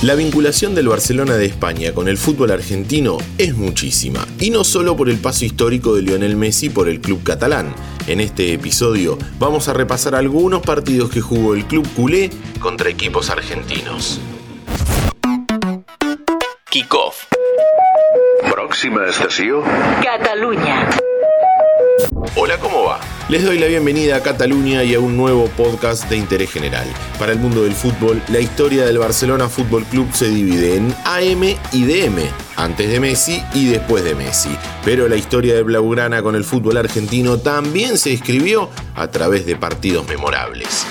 La vinculación del Barcelona de España con el fútbol argentino es muchísima, y no solo por el paso histórico de Lionel Messi por el club catalán. En este episodio vamos a repasar algunos partidos que jugó el club culé contra equipos argentinos. Kickoff. Próxima estación. Cataluña. Hola, ¿cómo va? Les doy la bienvenida a Cataluña y a un nuevo podcast de interés general. Para el mundo del fútbol, la historia del Barcelona Fútbol Club se divide en AM y DM, antes de Messi y después de Messi. Pero la historia de Blaugrana con el fútbol argentino también se escribió a través de partidos memorables.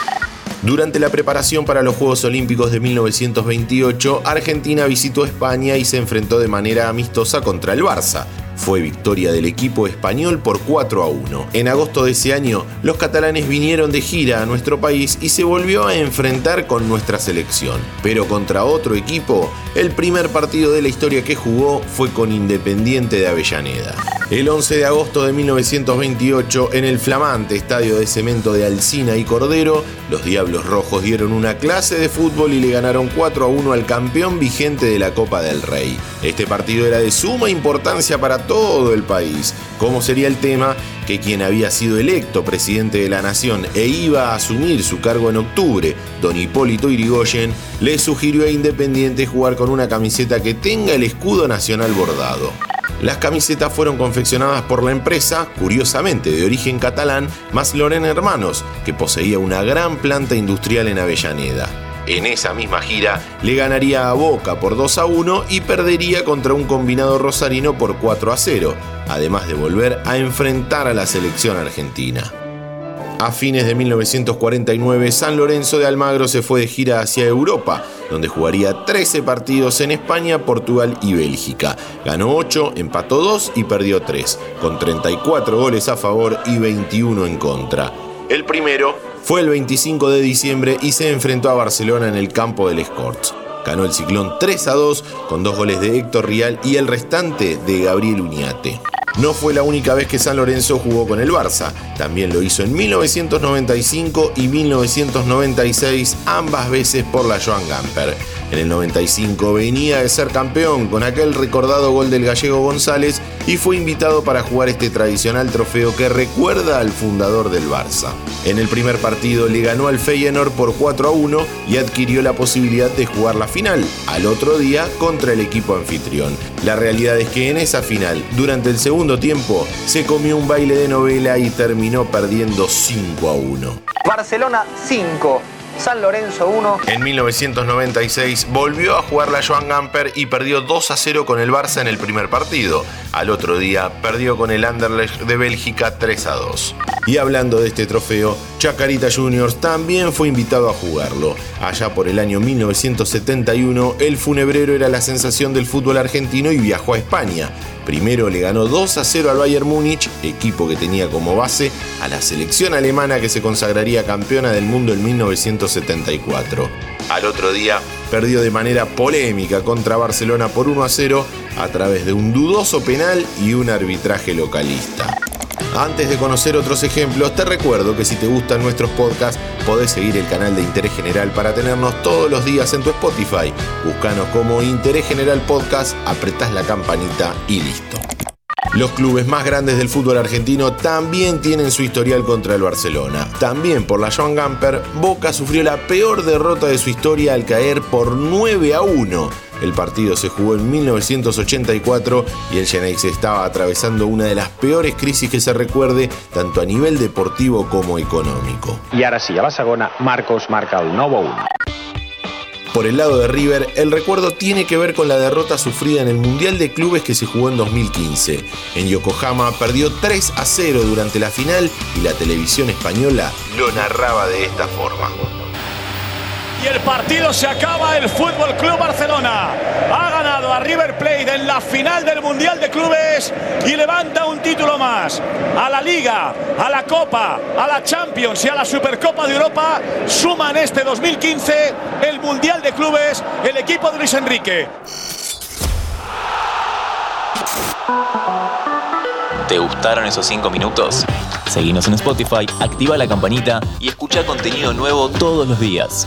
Durante la preparación para los Juegos Olímpicos de 1928, Argentina visitó España y se enfrentó de manera amistosa contra el Barça. Fue victoria del equipo español por 4 a 1. En agosto de ese año, los catalanes vinieron de gira a nuestro país y se volvió a enfrentar con nuestra selección. Pero contra otro equipo, el primer partido de la historia que jugó fue con Independiente de Avellaneda. El 11 de agosto de 1928, en el flamante estadio de cemento de Alcina y Cordero, los Diablos Rojos dieron una clase de fútbol y le ganaron 4 a 1 al campeón vigente de la Copa del Rey. Este partido era de suma importancia para todo el país. ¿Cómo sería el tema? Que quien había sido electo presidente de la nación e iba a asumir su cargo en octubre, don Hipólito Irigoyen, le sugirió a Independiente jugar con una camiseta que tenga el escudo nacional bordado. Las camisetas fueron confeccionadas por la empresa, curiosamente de origen catalán, más Loren Hermanos, que poseía una gran planta industrial en Avellaneda. En esa misma gira le ganaría a Boca por 2 a 1 y perdería contra un combinado rosarino por 4 a 0, además de volver a enfrentar a la selección argentina. A fines de 1949, San Lorenzo de Almagro se fue de gira hacia Europa, donde jugaría 13 partidos en España, Portugal y Bélgica. Ganó 8, empató 2 y perdió 3, con 34 goles a favor y 21 en contra. El primero fue el 25 de diciembre y se enfrentó a Barcelona en el campo del Escorts. Ganó el Ciclón 3 a 2 con dos goles de Héctor Rial y el restante de Gabriel Uñate. No fue la única vez que San Lorenzo jugó con el Barça, también lo hizo en 1995 y 1996, ambas veces por la Joan Gamper. En el 95 venía de ser campeón con aquel recordado gol del gallego González y fue invitado para jugar este tradicional trofeo que recuerda al fundador del Barça. En el primer partido le ganó al Feyenoord por 4 a 1 y adquirió la posibilidad de jugar la final, al otro día contra el equipo anfitrión. La realidad es que en esa final, durante el segundo tiempo, se comió un baile de novela y terminó perdiendo 5 a 1. Barcelona 5, San Lorenzo 1. En 1996 volvió a jugar la Joan Gamper y perdió 2 a 0 con el Barça en el primer partido. Al otro día perdió con el Anderlecht de Bélgica 3 a 2. Y hablando de este trofeo, Chacarita Juniors también fue invitado a jugarlo. Allá por el año 1971, el funebrero era la sensación del fútbol argentino y viajó a España. Primero le ganó 2 a 0 al Bayern Múnich, equipo que tenía como base a la selección alemana que se consagraría campeona del mundo en 1974. Al otro día perdió de manera polémica contra Barcelona por 1 a 0 a través de un dudoso penal y un arbitraje localista. Antes de conocer otros ejemplos, te recuerdo que si te gustan nuestros podcasts, podés seguir el canal de Interés General para tenernos todos los días en tu Spotify. Búscanos como Interés General Podcast, apretás la campanita y listo. Los clubes más grandes del fútbol argentino también tienen su historial contra el Barcelona. También por la Joan Gamper, Boca sufrió la peor derrota de su historia al caer por 9 a 1 el partido se jugó en 1984 y el Genex estaba atravesando una de las peores crisis que se recuerde, tanto a nivel deportivo como económico. Y ahora sí, a la segona, Marcos marca el nuevo 1. Por el lado de River, el recuerdo tiene que ver con la derrota sufrida en el Mundial de Clubes que se jugó en 2015. En Yokohama perdió 3 a 0 durante la final y la televisión española lo narraba de esta forma y el partido se acaba. El Fútbol Club Barcelona River Plate en la final del Mundial de Clubes y levanta un título más. A la Liga, a la Copa, a la Champions y a la Supercopa de Europa suman este 2015 el Mundial de Clubes el equipo de Luis Enrique. ¿Te gustaron esos 5 minutos? Seguimos en Spotify, activa la campanita y escucha contenido nuevo todos los días.